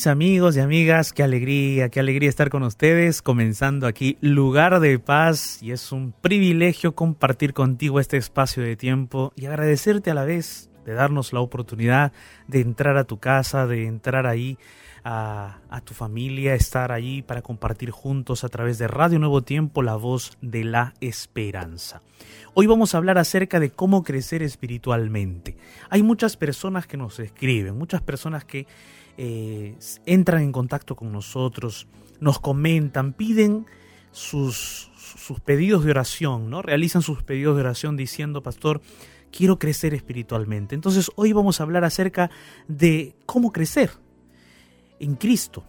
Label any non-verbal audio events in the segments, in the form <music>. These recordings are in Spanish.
Mis amigos y amigas, qué alegría, qué alegría estar con ustedes, comenzando aquí Lugar de Paz y es un privilegio compartir contigo este espacio de tiempo y agradecerte a la vez de darnos la oportunidad de entrar a tu casa, de entrar ahí a, a, tu familia, estar ahí para compartir juntos a través de Radio Nuevo Tiempo la voz de la esperanza. Hoy vamos a hablar acerca de cómo crecer espiritualmente. Hay muchas personas que nos escriben, muchas personas que eh, entran en contacto con nosotros, nos comentan, piden sus, sus pedidos de oración, ¿no? Realizan sus pedidos de oración diciendo, pastor, quiero crecer espiritualmente. Entonces hoy vamos a hablar acerca de cómo crecer en Cristo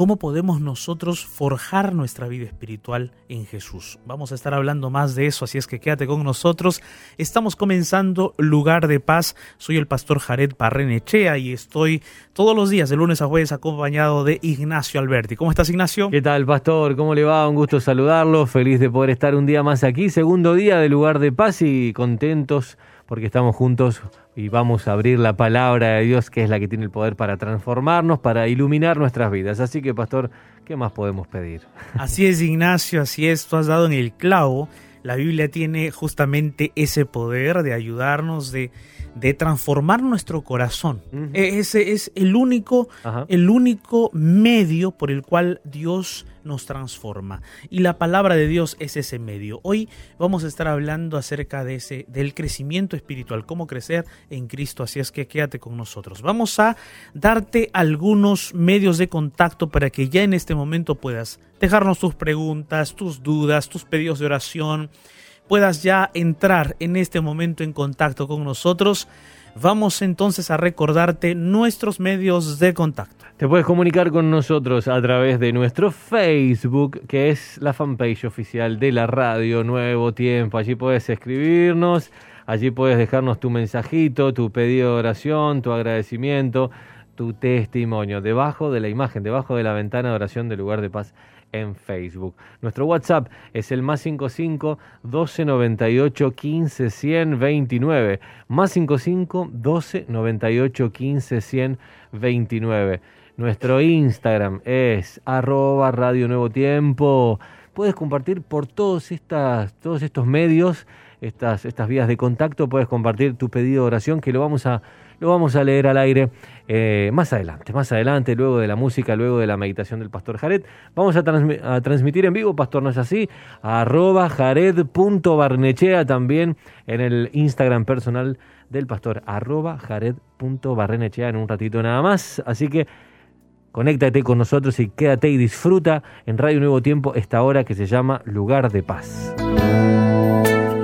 cómo podemos nosotros forjar nuestra vida espiritual en Jesús. Vamos a estar hablando más de eso, así es que quédate con nosotros. Estamos comenzando Lugar de Paz. Soy el pastor Jared Parrenechea y estoy todos los días, de lunes a jueves, acompañado de Ignacio Alberti. ¿Cómo estás, Ignacio? ¿Qué tal, pastor? ¿Cómo le va? Un gusto saludarlo. Feliz de poder estar un día más aquí. Segundo día de Lugar de Paz y contentos porque estamos juntos y vamos a abrir la palabra de Dios, que es la que tiene el poder para transformarnos, para iluminar nuestras vidas. Así que, pastor, ¿qué más podemos pedir? <laughs> Así es, Ignacio, así es, tú has dado en el clavo. La Biblia tiene justamente ese poder de ayudarnos, de de transformar nuestro corazón. E-, ese es el único, el único medio por el cual Dios nos transforma. Y la palabra de Dios es ese medio. Hoy vamos a estar hablando acerca de ese, del crecimiento espiritual, cómo crecer en Cristo. Así es que quédate con nosotros. Vamos a darte algunos medios de contacto para que ya en este momento puedas dejarnos tus preguntas, tus dudas, tus pedidos de oración puedas ya entrar en este momento en contacto con nosotros. Vamos entonces a recordarte nuestros medios de contacto. Te puedes comunicar con nosotros a través de nuestro Facebook, que es la fanpage oficial de la radio Nuevo Tiempo. Allí puedes escribirnos, allí puedes dejarnos tu mensajito, tu pedido de oración, tu agradecimiento, tu testimonio, debajo de la imagen, debajo de la ventana de oración del lugar de paz en Facebook. Nuestro WhatsApp es el más 55 12 98 15 129. Más 55 12 98 15 129. Nuestro Instagram es arroba Radio Nuevo Tiempo. Puedes compartir por todos, estas, todos estos medios, estas, estas vías de contacto, puedes compartir tu pedido de oración que lo vamos a lo vamos a leer al aire eh, más adelante, más adelante, luego de la música, luego de la meditación del pastor Jared. Vamos a, transmitir en vivo, pastor, ¿no es así? arroba jared.barnechea también en el Instagram personal del pastor, arroba jared.barnechea en un ratito nada más. Así que conéctate con nosotros y quédate y disfruta en Radio Nuevo Tiempo esta hora que se llama Lugar de Paz.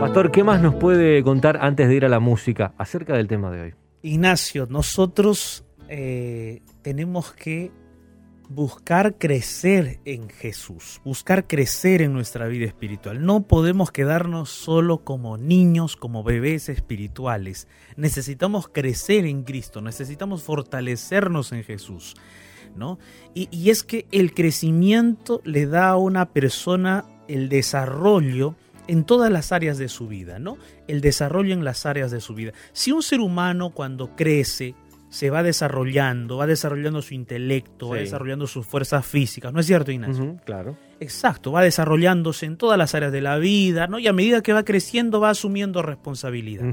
Pastor, ¿qué más nos puede contar antes de ir a la música acerca del tema de hoy? Ignacio, nosotros eh, tenemos que buscar crecer en Jesús, buscar crecer en nuestra vida espiritual. No podemos quedarnos solo como niños, como bebés espirituales. Necesitamos crecer en Cristo, necesitamos fortalecernos en Jesús. ¿no? Y, y es que el crecimiento le da a una persona el desarrollo en todas las áreas de su vida, ¿no? El desarrollo en las áreas de su vida. Si un ser humano cuando crece se va desarrollando, va desarrollando su intelecto, va desarrollando sus fuerzas físicas, ¿no es cierto, Ignacio? claro. Exacto, va desarrollándose en todas las áreas de la vida, ¿no? Y a medida que va creciendo va asumiendo responsabilidad.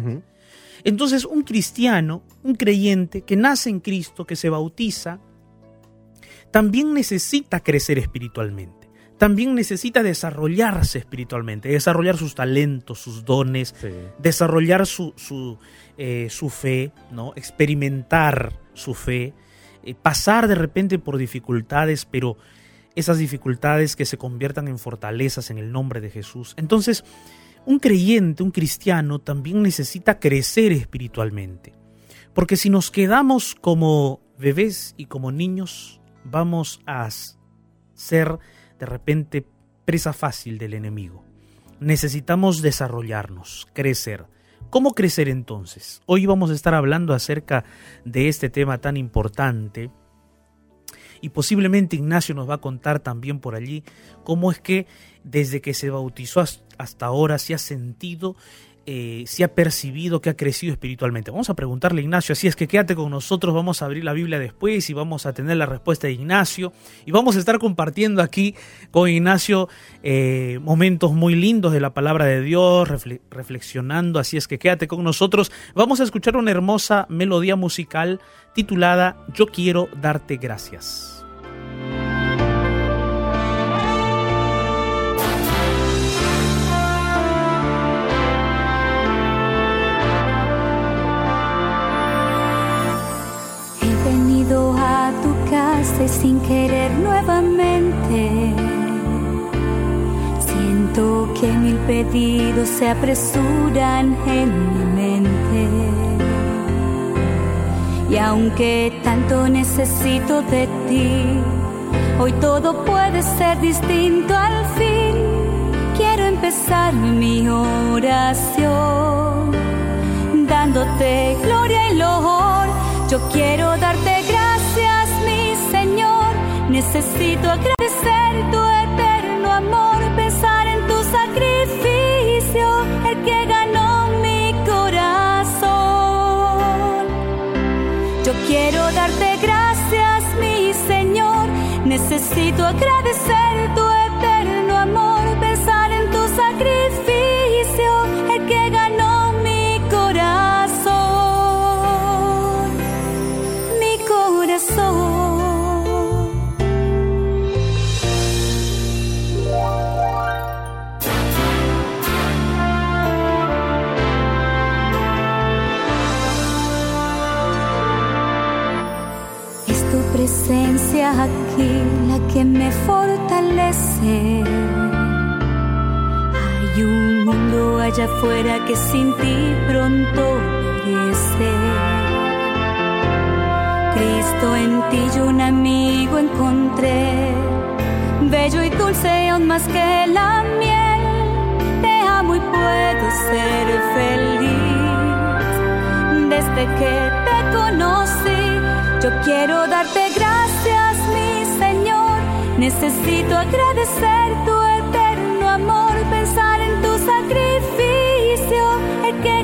Entonces, un cristiano, un creyente que nace en Cristo, que se bautiza, también necesita crecer espiritualmente también necesita desarrollarse espiritualmente, desarrollar sus talentos, sus dones, desarrollar su, su, eh, su, fe, ¿no? experimentar su fe, eh, pasar de repente por dificultades, pero esas dificultades que se conviertan en fortalezas en el nombre de Jesús. Entonces, un creyente, un cristiano, también necesita crecer espiritualmente. Porque si nos quedamos como bebés y como niños, vamos a ser de repente presa fácil del enemigo. Necesitamos desarrollarnos, crecer. ¿Cómo crecer entonces? Hoy vamos a estar hablando acerca de este tema tan importante y posiblemente Ignacio nos va a contar también por allí cómo es que desde que se bautizó hasta ahora se ha sentido eh, si ha percibido que ha crecido espiritualmente. Vamos a preguntarle a Ignacio, así es que quédate con nosotros, vamos a abrir la Biblia después y vamos a tener la respuesta de Ignacio y vamos a estar compartiendo aquí con Ignacio eh, momentos muy lindos de la palabra de Dios, reflexionando, así es que quédate con nosotros. Vamos a escuchar una hermosa melodía musical titulada Yo quiero darte gracias. Sin querer nuevamente. Siento que mil pedidos se apresuran en mi mente. Y aunque tanto necesito de ti, hoy todo puede ser distinto al fin. Quiero empezar mi oración dándote gloria y loor. Yo quiero darte Necesito agradecer tu eterno amor, pensar en tu sacrificio, el que ganó mi corazón. Yo quiero darte gracias, mi Señor. Necesito agradecer tu que me fortalece. Hay un mundo allá afuera que sin ti pronto perece. Cristo en ti yo un amigo encontré, bello y dulce aún más que la miel. Te amo y puedo ser feliz desde que te conocí. Yo quiero darte gracias. Necesito agradecer tu eterno amor, pensar en tu sacrificio, el que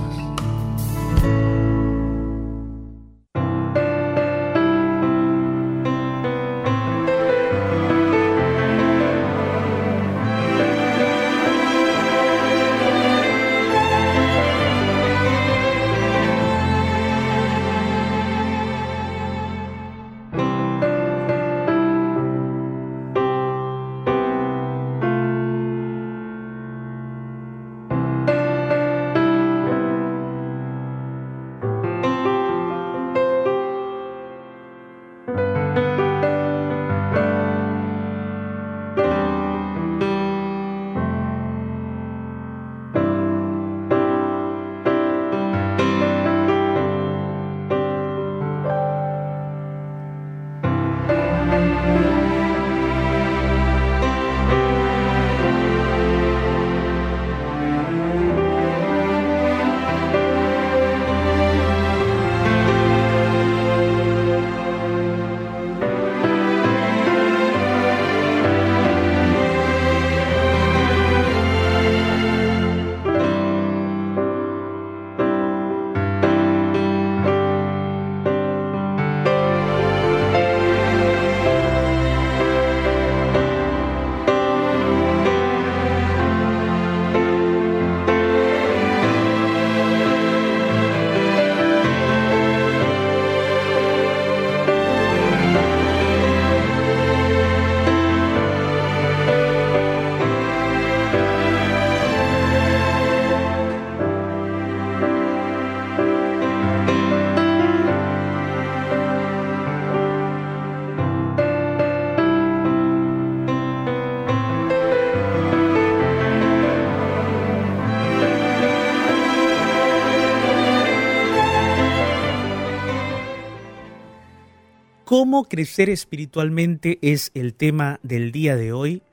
Cómo crecer espiritualmente es el tema del día de hoy.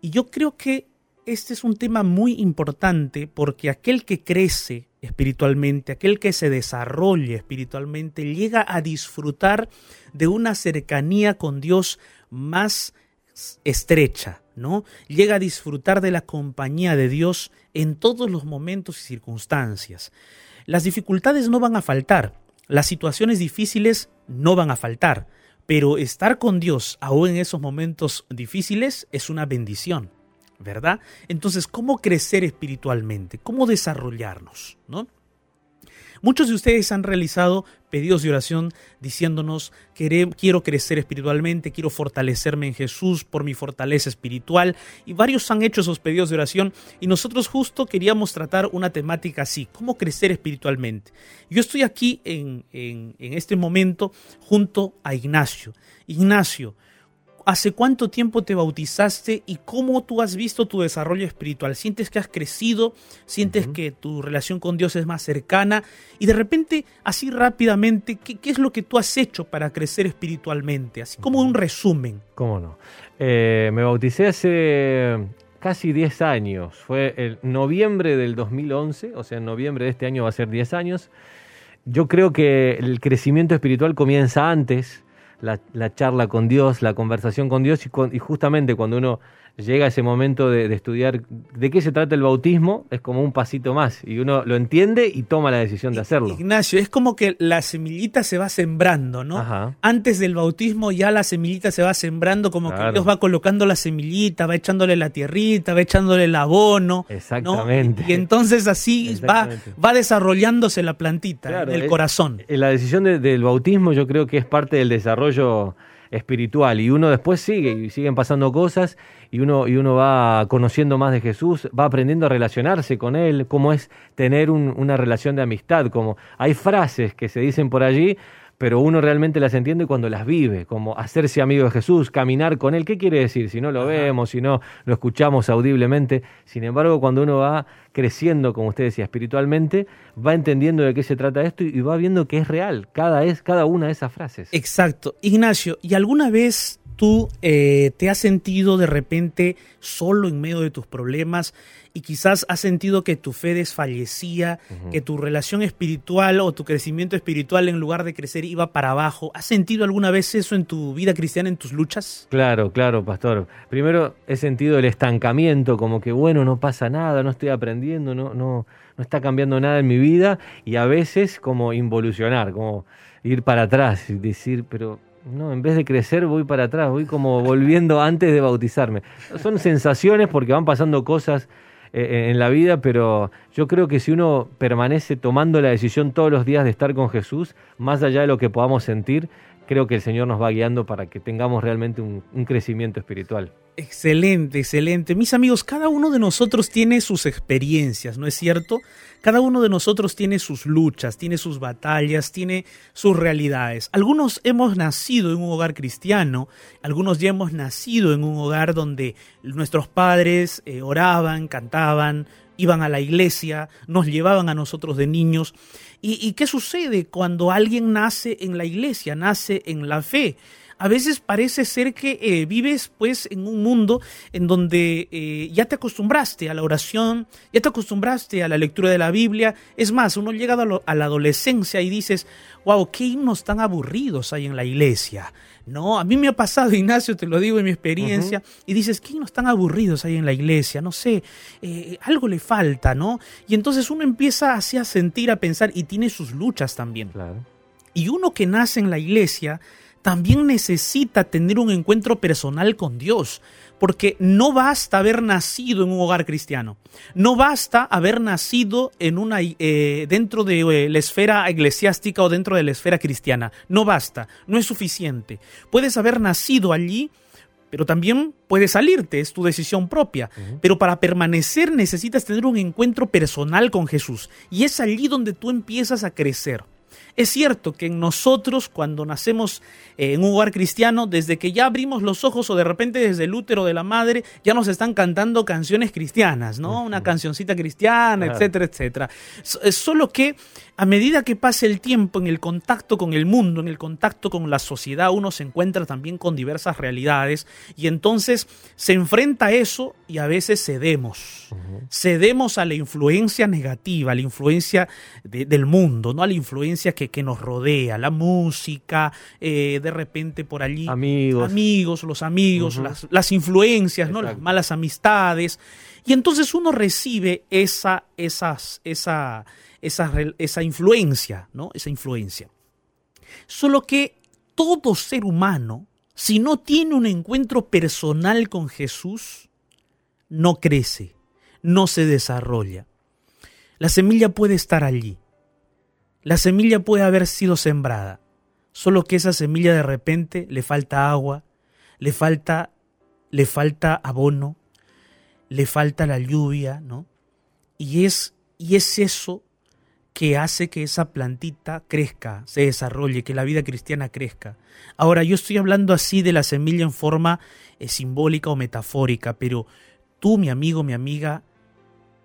Y yo creo que este es un tema muy importante porque aquel que crece espiritualmente, aquel que se desarrolla espiritualmente, llega a disfrutar de una cercanía con Dios más estrecha, ¿no? Llega a disfrutar de la compañía de Dios en todos los momentos y circunstancias. Las dificultades no van a faltar, las situaciones difíciles no van a faltar, pero estar con Dios aún en esos momentos difíciles es una bendición. ¿verdad? Entonces, ¿cómo crecer espiritualmente? ¿Cómo desarrollarnos? ¿no? Muchos de ustedes han realizado pedidos de oración diciéndonos, quiero crecer espiritualmente, quiero fortalecerme en Jesús por mi fortaleza espiritual. Y varios han hecho esos pedidos de oración y nosotros justo queríamos tratar una temática así, cómo crecer espiritualmente. Yo estoy aquí en, en, en este momento junto a Ignacio. Ignacio, ¿Hace cuánto tiempo te bautizaste y cómo tú has visto tu desarrollo espiritual? ¿Sientes que has crecido? ¿Sientes que tu relación con Dios es más cercana? Y de repente, así rápidamente, ¿qué, es lo que tú has hecho para crecer espiritualmente? Así como un resumen. ¿Cómo no? Eh, me bauticé hace casi 10 años. Fue el noviembre del 2011, o sea, en noviembre de este año va a ser 10 años. Yo creo que el crecimiento espiritual comienza antes la, charla con Dios, la conversación con Dios y, justamente cuando uno llega ese momento de, estudiar de qué se trata el bautismo, es como un pasito más y uno lo entiende y toma la decisión de hacerlo. Ignacio, es como que la semillita se va sembrando, ¿no? Antes del bautismo ya la semillita se va sembrando, como que Dios va colocando la semillita, va echándole la tierrita, va echándole el abono. Exactamente. Y, entonces así va, va desarrollándose la plantita del corazón. La decisión del bautismo yo creo que es parte del desarrollo espiritual y uno después sigue y siguen pasando cosas y uno, y uno va conociendo más de Jesús, va aprendiendo a relacionarse con Él, cómo es tener una relación de amistad, como hay frases que se dicen por allí, pero uno realmente las entiende cuando las vive, como hacerse amigo de Jesús, caminar con Él. ¿Qué quiere decir? Si no lo vemos, si no lo escuchamos audiblemente. Sin embargo, cuando uno va creciendo, como usted decía, espiritualmente, va entendiendo de qué se trata esto y va viendo que es real cada, es, cada una de esas frases. Exacto. Ignacio, ¿y alguna vez tú eh, te has sentido de repente solo en medio de tus problemas y quizás has sentido que tu fe desfallecía, que tu relación espiritual o tu crecimiento espiritual en lugar de crecer iba para abajo. ¿Has sentido alguna vez eso en tu vida cristiana, en tus luchas? Claro, claro, pastor. Primero he sentido el estancamiento, como que bueno, no pasa nada, no estoy aprendiendo, no, no, no está cambiando nada en mi vida y a veces como involucionar, como ir para atrás y decir, pero no, en vez de crecer voy para atrás, voy como volviendo antes de bautizarme. Son sensaciones porque van pasando cosas eh, eh, en la vida, pero yo creo que si uno permanece tomando la decisión todos los días de estar con Jesús, más allá de lo que podamos sentir, creo que el Señor nos va guiando para que tengamos realmente un, crecimiento espiritual. Excelente, excelente. Mis amigos, cada uno de nosotros tiene sus experiencias, ¿no es cierto? Cada uno de nosotros tiene sus luchas, tiene sus batallas, tiene sus realidades. Algunos hemos nacido en un hogar cristiano, algunos ya hemos nacido en un hogar donde nuestros padres eh, oraban, cantaban, iban a la iglesia, nos llevaban a nosotros de niños. ¿Y, qué sucede cuando alguien nace en la iglesia, nace en la fe? A veces parece ser que eh, vives pues en un mundo en donde eh, ya te acostumbraste a la oración, ya te acostumbraste a la lectura de la Biblia. Es más, uno llega a, la adolescencia y dices, wow, qué himnos tan aburridos hay en la iglesia. No, a mí me ha pasado, <laughs> Ignacio, te lo digo en mi experiencia, y dices, ¿qué himnos tan aburridos hay en la iglesia? No sé, eh, algo le falta, ¿no? Y entonces uno empieza así a sentir, a pensar, y tiene sus luchas también. Y uno que nace en la iglesia, también necesita tener un encuentro personal con Dios, porque no basta haber nacido en un hogar cristiano, no basta haber nacido en una, eh, dentro de eh, la esfera eclesiástica o dentro de la esfera cristiana, no basta, no es suficiente. Puedes haber nacido allí, pero también puedes salirte, es tu decisión propia. Pero para permanecer necesitas tener un encuentro personal con Jesús. Y es allí donde tú empiezas a crecer. Es cierto que en nosotros, cuando nacemos eh, en un hogar cristiano, desde que ya abrimos los ojos o de repente desde el útero de la madre, ya nos están cantando canciones cristianas, ¿no? Una cancioncita cristiana, etcétera, etcétera. Solo que a medida que pasa el tiempo en el contacto con el mundo, en el contacto con la sociedad, uno se encuentra también con diversas realidades y entonces se enfrenta a eso y a veces cedemos. Cedemos a la influencia negativa, a la influencia del mundo, ¿no? A la influencia que, que nos rodea, la música, eh, de repente por allí. Amigos. Amigos, los amigos, las, las, influencias, ¿no? Las malas amistades. Y entonces uno recibe esa, esas, esa, esa, esa influencia, ¿no? Esa influencia. Solo que todo ser humano, si no tiene un encuentro personal con Jesús, no crece, no se desarrolla. La semilla puede estar allí. La semilla puede haber sido sembrada, solo que esa semilla de repente le falta agua, le falta le falta abono, le falta la lluvia, ¿no? Y es y es eso que hace que esa plantita crezca, se desarrolle, que la vida cristiana crezca. Ahora, yo estoy hablando así de la semilla en forma eh, simbólica o metafórica, pero tú, mi amigo, mi amiga,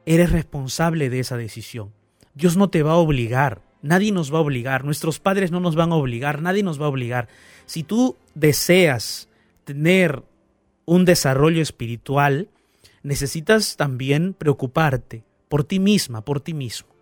eres responsable de esa decisión. Dios no te va a obligar, nadie nos va a obligar, nuestros padres no nos van a obligar, nadie nos va a obligar. Si tú deseas tener un desarrollo espiritual, necesitas también preocuparte por ti misma, por ti mismo.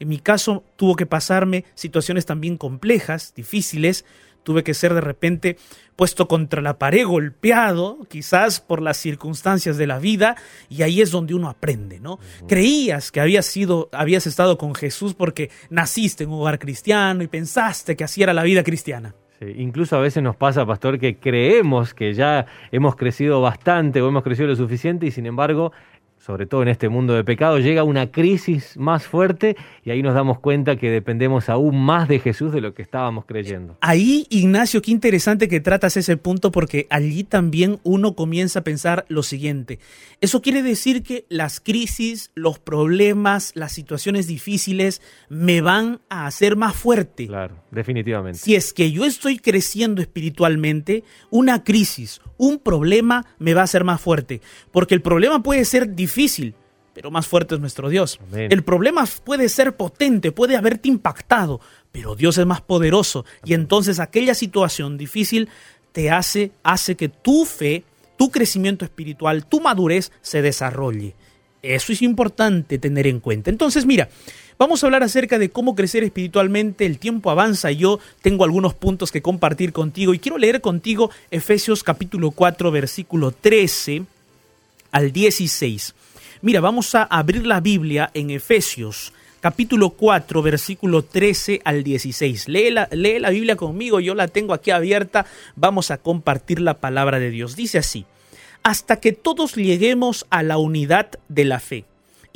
En mi caso tuvo que pasarme situaciones también complejas, difíciles, tuve que ser de repente puesto contra la pared, golpeado, quizás por las circunstancias de la vida, y ahí es donde uno aprende, ¿no? Creías que habías sido, habías estado con Jesús porque naciste en un hogar cristiano y pensaste que así era la vida cristiana. incluso a veces nos pasa, pastor, que creemos que ya hemos crecido bastante o hemos crecido lo suficiente y sin embargo sobre todo en este mundo de pecado, llega una crisis más fuerte y ahí nos damos cuenta que dependemos aún más de Jesús de lo que estábamos creyendo. Ahí, Ignacio, qué interesante que tratas ese punto porque allí también uno comienza a pensar lo siguiente. Eso quiere decir que las crisis, los problemas, las situaciones difíciles me van a hacer más fuerte. Claro, definitivamente. Si es que yo estoy creciendo espiritualmente, una crisis, un problema me va a hacer más fuerte. Porque el problema puede ser difícil, pero más fuerte es nuestro Dios. El problema puede ser potente, puede haberte impactado, pero Dios es más poderoso. Y entonces aquella situación difícil te hace, hace que tu fe, tu crecimiento espiritual, tu madurez se desarrolle. Eso es importante tener en cuenta. Entonces, mira, Vamos a hablar acerca de cómo crecer espiritualmente. El tiempo avanza y yo tengo algunos puntos que compartir contigo y quiero leer contigo Efesios capítulo 4 versículo 13 al 16. Mira, vamos a abrir la Biblia en Efesios capítulo 4 versículo 13 al 16. Lee la, lee la Biblia conmigo, yo la tengo aquí abierta. Vamos a compartir la palabra de Dios. Dice así, hasta que todos lleguemos a la unidad de la fe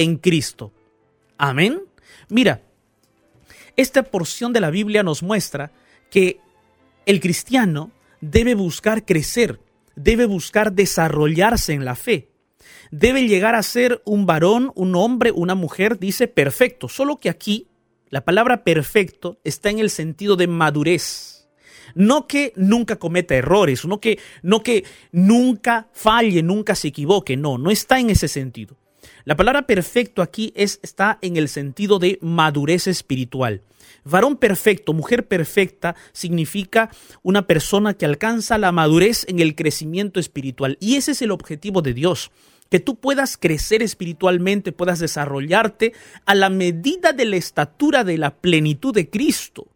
en Cristo. Amén. Mira, esta porción de la Biblia nos muestra que el cristiano debe buscar crecer, debe buscar desarrollarse en la fe, debe llegar a ser un varón, un hombre, una mujer, dice perfecto, solo que aquí la palabra perfecto está en el sentido de madurez. No que nunca cometa errores, no que, no que nunca falle, nunca se equivoque, no, no está en ese sentido. La palabra perfecto aquí es, está en el sentido de madurez espiritual. Varón perfecto, mujer perfecta, significa una persona que alcanza la madurez en el crecimiento espiritual. Y ese es el objetivo de Dios, que tú puedas crecer espiritualmente, puedas desarrollarte a la medida de la estatura de la plenitud de Cristo.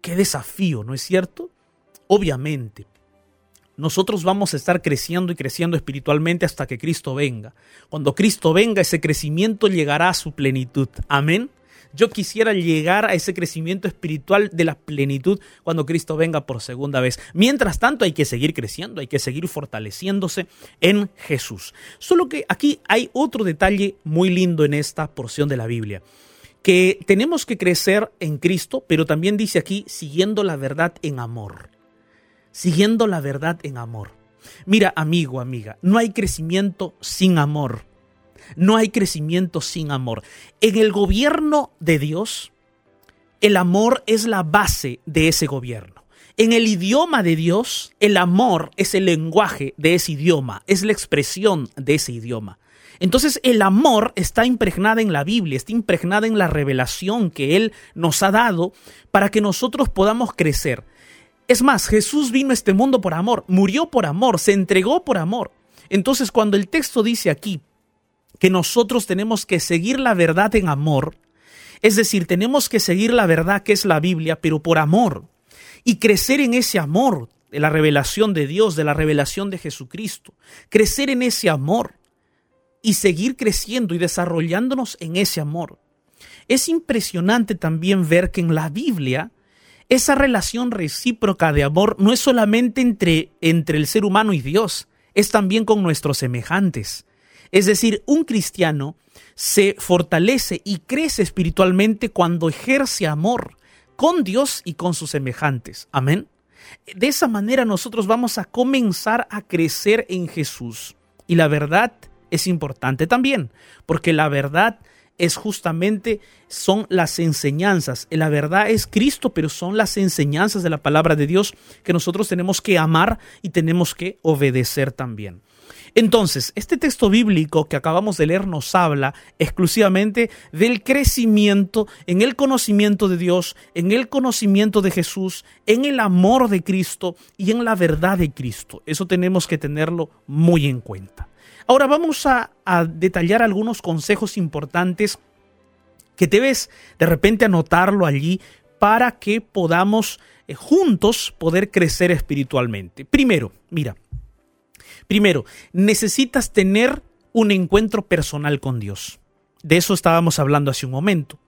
Qué desafío, ¿no es cierto? Obviamente, nosotros vamos a estar creciendo y creciendo espiritualmente hasta que Cristo venga. Cuando Cristo venga, ese crecimiento llegará a su plenitud. Amén. Yo quisiera llegar a ese crecimiento espiritual de la plenitud cuando Cristo venga por segunda vez. Mientras tanto hay que seguir creciendo, hay que seguir fortaleciéndose en Jesús. Solo que aquí hay otro detalle muy lindo en esta porción de la Biblia que tenemos que crecer en Cristo, pero también dice aquí, siguiendo la verdad en amor. Siguiendo la verdad en amor. Mira, amigo, amiga, no hay crecimiento sin amor. No hay crecimiento sin amor. En el gobierno de Dios, el amor es la base de ese gobierno. En el idioma de Dios, el amor es el lenguaje de ese idioma, es la expresión de ese idioma. Entonces el amor está impregnada en la Biblia, está impregnada en la revelación que Él nos ha dado para que nosotros podamos crecer. Es más, Jesús vino a este mundo por amor, murió por amor, se entregó por amor. Entonces cuando el texto dice aquí que nosotros tenemos que seguir la verdad en amor, es decir, tenemos que seguir la verdad que es la Biblia, pero por amor, y crecer en ese amor de la revelación de Dios, de la revelación de Jesucristo, crecer en ese amor y seguir creciendo y desarrollándonos en ese amor. Es impresionante también ver que en la Biblia esa relación recíproca de amor no es solamente entre, entre el ser humano y Dios, es también con nuestros semejantes. Es decir, un cristiano se fortalece y crece espiritualmente cuando ejerce amor con Dios y con sus semejantes. Amén. De esa manera nosotros vamos a comenzar a crecer en Jesús. Y la verdad es importante también, porque la verdad es justamente, son las enseñanzas. La verdad es Cristo, pero son las enseñanzas de la palabra de Dios que nosotros tenemos que amar y tenemos que obedecer también. Entonces, este texto bíblico que acabamos de leer nos habla exclusivamente del crecimiento en el conocimiento de Dios, en el conocimiento de Jesús, en el amor de Cristo y en la verdad de Cristo. Eso tenemos que tenerlo muy en cuenta. Ahora vamos a, detallar algunos consejos importantes que debes de repente anotarlo allí para que podamos eh, juntos poder crecer espiritualmente. Primero, mira, primero, necesitas tener un encuentro personal con Dios. De eso estábamos hablando hace un momento.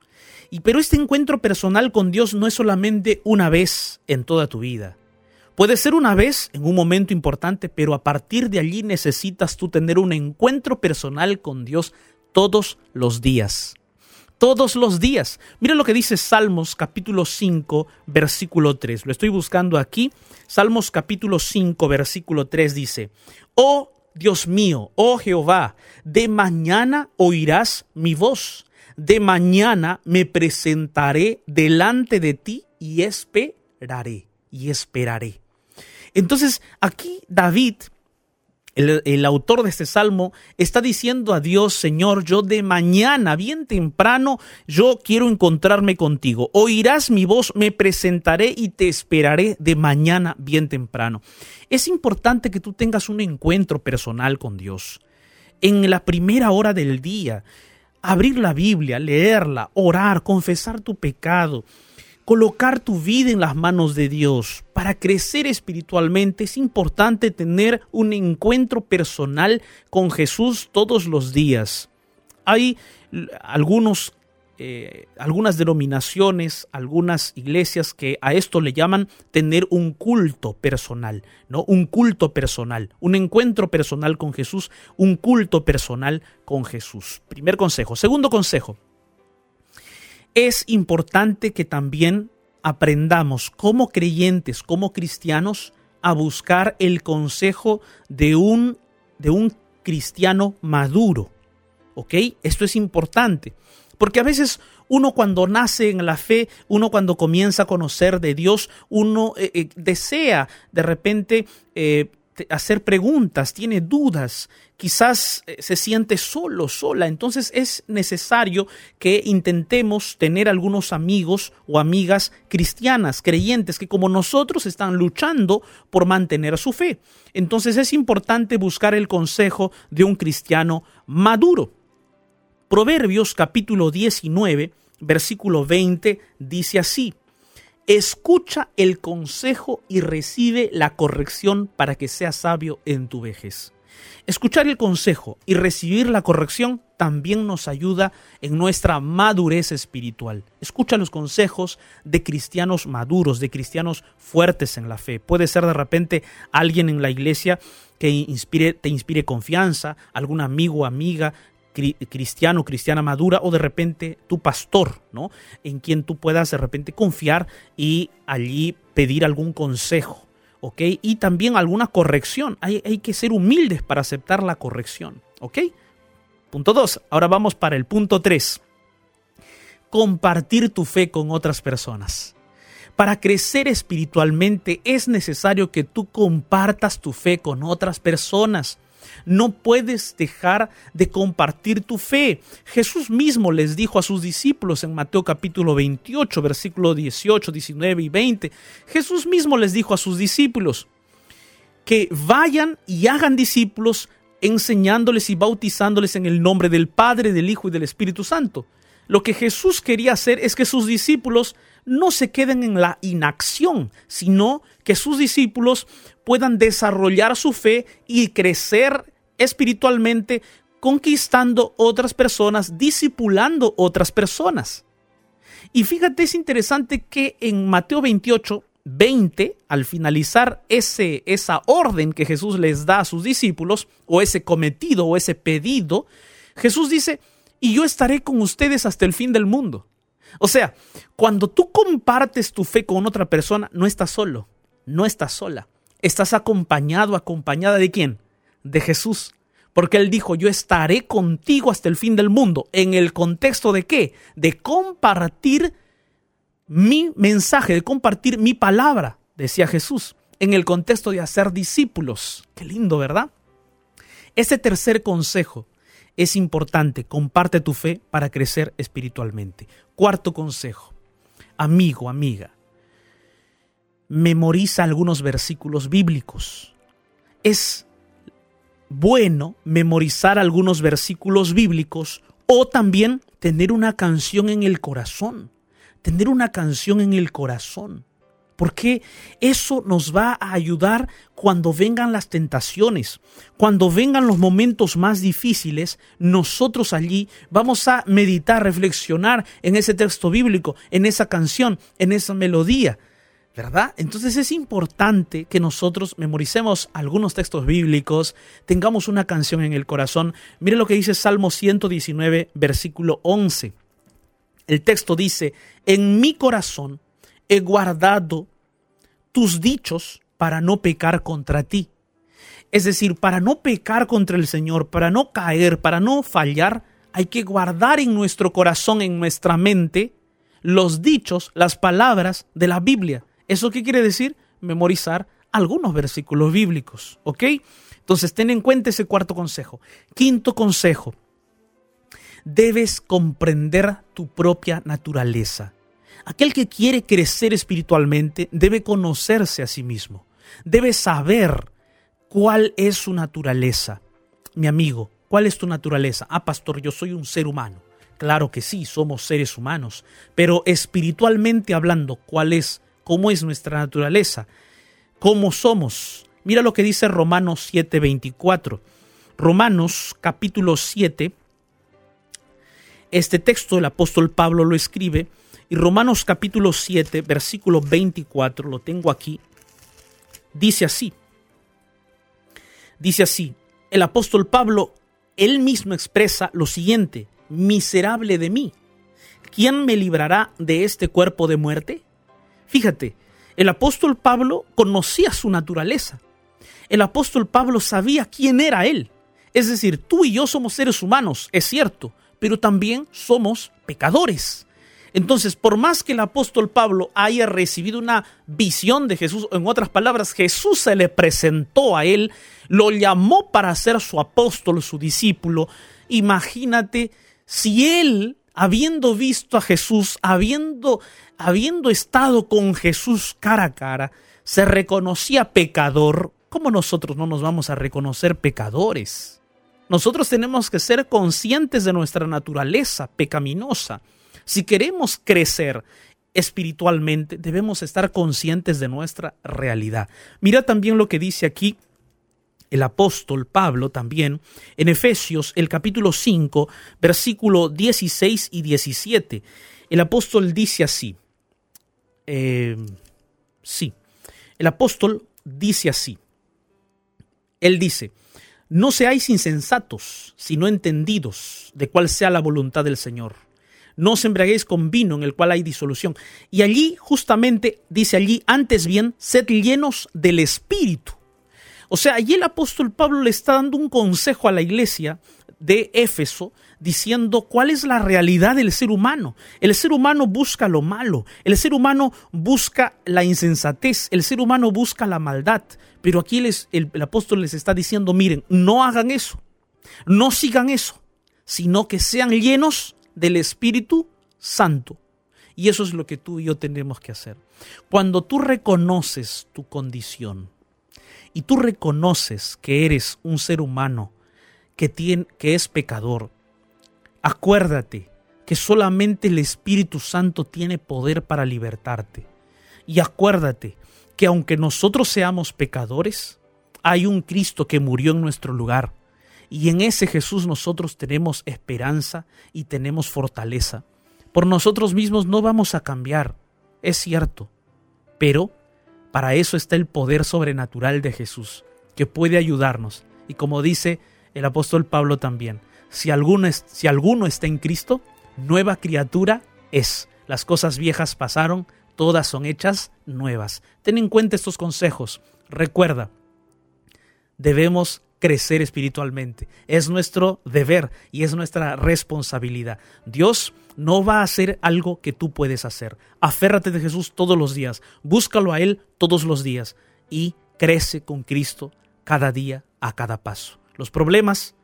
Y pero este encuentro personal con Dios no es solamente una vez en toda tu vida. Puede ser una vez, en un momento importante, pero a partir de allí necesitas tú tener un encuentro personal con Dios todos los días. Todos los días. Mira lo que dice Salmos capítulo 5, versículo 3. Lo estoy buscando aquí. Salmos capítulo 5, versículo 3 dice, Oh Dios mío, oh Jehová, de mañana oirás mi voz. De mañana me presentaré delante de ti y esperaré, y esperaré. Entonces aquí David, el, autor de este salmo, está diciendo a Dios, Señor, yo de mañana, bien temprano, yo quiero encontrarme contigo. Oirás mi voz, me presentaré y te esperaré de mañana, bien temprano. Es importante que tú tengas un encuentro personal con Dios. En la primera hora del día, abrir la Biblia, leerla, orar, confesar tu pecado colocar tu vida en las manos de Dios. Para crecer espiritualmente es importante tener un encuentro personal con Jesús todos los días. Hay algunos, eh, algunas denominaciones, algunas iglesias que a esto le llaman tener un culto personal, ¿no? Un culto personal, un encuentro personal con Jesús, un culto personal con Jesús. Primer consejo. Segundo consejo, es importante que también aprendamos como creyentes, como cristianos, a buscar el consejo de un, de un cristiano maduro. ¿Ok? Esto es importante. Porque a veces uno cuando nace en la fe, uno cuando comienza a conocer de Dios, uno eh, eh, desea de repente eh, hacer preguntas, tiene dudas, quizás eh, se siente solo, sola. Entonces es necesario que intentemos tener algunos amigos o amigas cristianas, creyentes, que como nosotros están luchando por mantener su fe. Entonces es importante buscar el consejo de un cristiano maduro. Proverbios capítulo 19, versículo 20 dice así. Escucha el consejo y recibe la corrección para que seas sabio en tu vejez. Escuchar el consejo y recibir la corrección también nos ayuda en nuestra madurez espiritual. Escucha los consejos de cristianos maduros, de cristianos fuertes en la fe. Puede ser de repente alguien en la iglesia que inspire, te inspire confianza, algún amigo o cristiano, cristiana madura o de repente tu pastor, ¿no? En quien tú puedas de repente confiar y allí pedir algún consejo, ¿ok? Y también alguna corrección. Hay, hay que ser humildes para aceptar la corrección, ¿ok? Punto 2. Ahora vamos para el punto 3. Compartir tu fe con otras personas. Para crecer espiritualmente es necesario que tú compartas tu fe con otras personas. No puedes dejar de compartir tu fe. Jesús mismo les dijo a sus discípulos en Mateo capítulo 28, versículo 18, 19 y 20. Jesús mismo les dijo a sus discípulos que vayan y hagan discípulos enseñándoles y bautizándoles en el nombre del Padre, del Hijo y del Espíritu Santo. Lo que Jesús quería hacer es que sus discípulos no se queden en la inacción, sino que sus discípulos puedan desarrollar su fe y crecer espiritualmente, conquistando otras personas, discipulando otras personas. Y fíjate, es interesante que en Mateo 28, 20, al finalizar ese, esa orden que Jesús les da a sus discípulos, o ese cometido, o ese pedido, Jesús dice, y yo estaré con ustedes hasta el fin del mundo. O sea, cuando tú compartes tu fe con otra persona, no estás solo, no estás sola. Estás acompañado, acompañada de quién? De Jesús. Porque Él dijo, yo estaré contigo hasta el fin del mundo. ¿En el contexto de qué? De compartir mi mensaje, de compartir mi palabra, decía Jesús. En el contexto de hacer discípulos. Qué lindo, ¿verdad? Ese tercer consejo es importante, comparte tu fe para crecer espiritualmente. Cuarto consejo, amigo, amiga, memoriza algunos versículos bíblicos. Es bueno memorizar algunos versículos bíblicos o también tener una canción en el corazón, tener una canción en el corazón porque eso nos va a ayudar cuando vengan las tentaciones, cuando vengan los momentos más difíciles, nosotros allí vamos a meditar, reflexionar en ese texto bíblico, en esa canción, en esa melodía. ¿verdad? Entonces es importante que nosotros memoricemos algunos textos bíblicos, tengamos una canción en el corazón. Mire lo que dice Salmo 119, versículo 11. El texto dice, en mi corazón he guardado tus dichos para no pecar contra ti. Es decir, para no pecar contra el Señor, para no caer, para no fallar, hay que guardar en nuestro corazón, en nuestra mente, los dichos, las palabras de la Biblia. ¿Eso qué quiere decir? Memorizar algunos versículos bíblicos, ¿ok? Entonces, ten en cuenta ese cuarto consejo. Quinto consejo, debes comprender tu propia naturaleza. Aquel que quiere crecer espiritualmente debe conocerse a sí mismo, debe saber cuál es su naturaleza. Mi amigo, ¿cuál es tu naturaleza? Ah, pastor, yo soy un ser humano. Claro que sí, somos seres humanos, pero espiritualmente hablando, ¿cuál es? ¿Cómo es nuestra naturaleza? ¿Cómo somos? Mira lo que dice Romanos 7:24. Romanos capítulo 7. Este texto el apóstol Pablo lo escribe y Romanos capítulo 7, versículo 24, lo tengo aquí, dice así. Dice así, el apóstol Pablo, él mismo expresa lo siguiente, miserable de mí, ¿quién me librará de este cuerpo de muerte? Fíjate, el apóstol Pablo conocía su naturaleza. El apóstol Pablo sabía quién era él. Es decir, tú y yo somos seres humanos, es cierto, pero también somos pecadores. Entonces, por más que el apóstol Pablo haya recibido una visión de Jesús, en otras palabras, Jesús se le presentó a él, lo llamó para ser su apóstol, su discípulo, imagínate si él, habiendo visto a Jesús, habiendo, habiendo estado con Jesús cara a cara, se reconocía pecador, ¿cómo nosotros no nos vamos a reconocer pecadores? Nosotros tenemos que ser conscientes de nuestra naturaleza pecaminosa. Si queremos crecer espiritualmente, debemos estar conscientes de nuestra realidad. Mira también lo que dice aquí el apóstol Pablo también en Efesios el capítulo 5, versículo 16 y 17. El apóstol dice así, eh, sí, el apóstol dice así, él dice, no seáis insensatos, sino entendidos de cuál sea la voluntad del Señor. No os embriaguéis con vino en el cual hay disolución. Y allí, justamente, dice allí, antes bien, sed llenos del Espíritu. O sea, allí el apóstol Pablo le está dando un consejo a la iglesia de Éfeso diciendo cuál es la realidad del ser humano. El ser humano busca lo malo, el ser humano busca la insensatez, el ser humano busca la maldad. Pero aquí el, el apóstol les está diciendo, miren, no hagan eso, no sigan eso, sino que sean llenos del Espíritu Santo. Y eso es lo que tú y yo tenemos que hacer. Cuando tú reconoces tu condición y tú reconoces que eres un ser humano que, tiene, que es pecador, Acuérdate que solamente el Espíritu Santo tiene poder para libertarte. Y acuérdate que aunque nosotros seamos pecadores, hay un Cristo que murió en nuestro lugar. Y en ese Jesús nosotros tenemos esperanza y tenemos fortaleza. Por nosotros mismos no vamos a cambiar, es cierto. Pero para eso está el poder sobrenatural de Jesús, que puede ayudarnos. Y como dice el apóstol Pablo también, si alguno, si alguno está en Cristo, nueva criatura es. Las cosas viejas pasaron, todas son hechas nuevas. Ten en cuenta estos consejos. Recuerda, debemos crecer espiritualmente. Es nuestro deber y es nuestra responsabilidad. Dios no va a hacer algo que tú puedes hacer. Aférrate de Jesús todos los días. Búscalo a Él todos los días y crece con Cristo cada día, a cada paso. Los problemas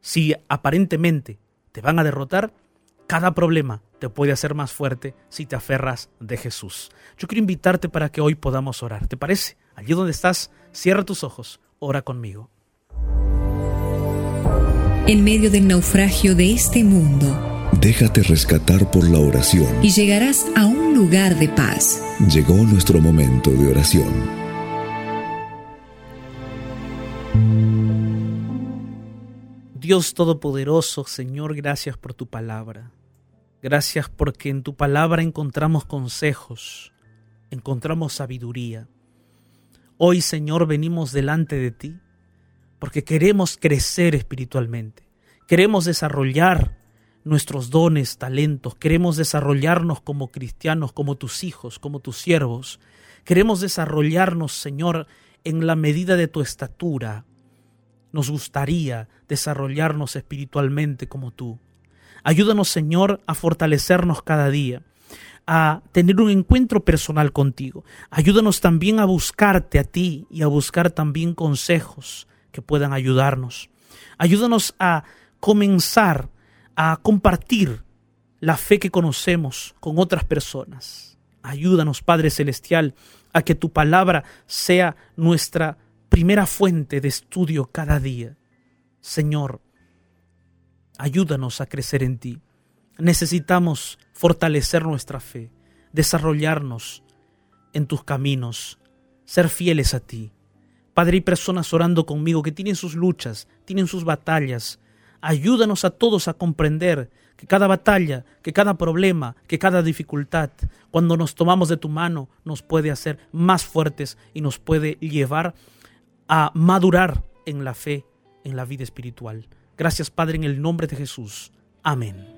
si aparentemente te van a derrotar, cada problema te puede hacer más fuerte si te aferras de Jesús. Yo quiero invitarte para que hoy podamos orar. ¿Te parece? Allí donde estás, cierra tus ojos, ora conmigo. En medio del naufragio de este mundo, déjate rescatar por la oración y llegarás a un lugar de paz. Llegó nuestro momento de oración. Dios Todopoderoso, Señor, gracias por tu palabra. Gracias porque en tu palabra encontramos consejos, encontramos sabiduría. Hoy, Señor, venimos delante de ti porque queremos crecer espiritualmente. Queremos desarrollar nuestros dones, talentos. Queremos desarrollarnos como cristianos, como tus hijos, como tus siervos. Queremos desarrollarnos, Señor, en la medida de tu estatura, nos gustaría desarrollarnos espiritualmente como tú. Ayúdanos, Señor, a fortalecernos cada día, a tener un encuentro personal contigo. Ayúdanos también a buscarte a ti y a buscar también consejos que puedan ayudarnos. Ayúdanos a comenzar a compartir la fe que conocemos con otras personas. Ayúdanos, Padre Celestial, a que tu palabra sea nuestra primera fuente de estudio cada día. Señor, ayúdanos a crecer en ti. Necesitamos fortalecer nuestra fe, desarrollarnos en tus caminos, ser fieles a ti. Padre, hay personas orando conmigo que tienen sus luchas, tienen sus batallas. Ayúdanos a todos a comprender que cada batalla, que cada problema, que cada dificultad, cuando nos tomamos de tu mano, nos puede hacer más fuertes y nos puede llevar a madurar en la fe, en la vida espiritual. Gracias Padre, en el nombre de Jesús. Amén.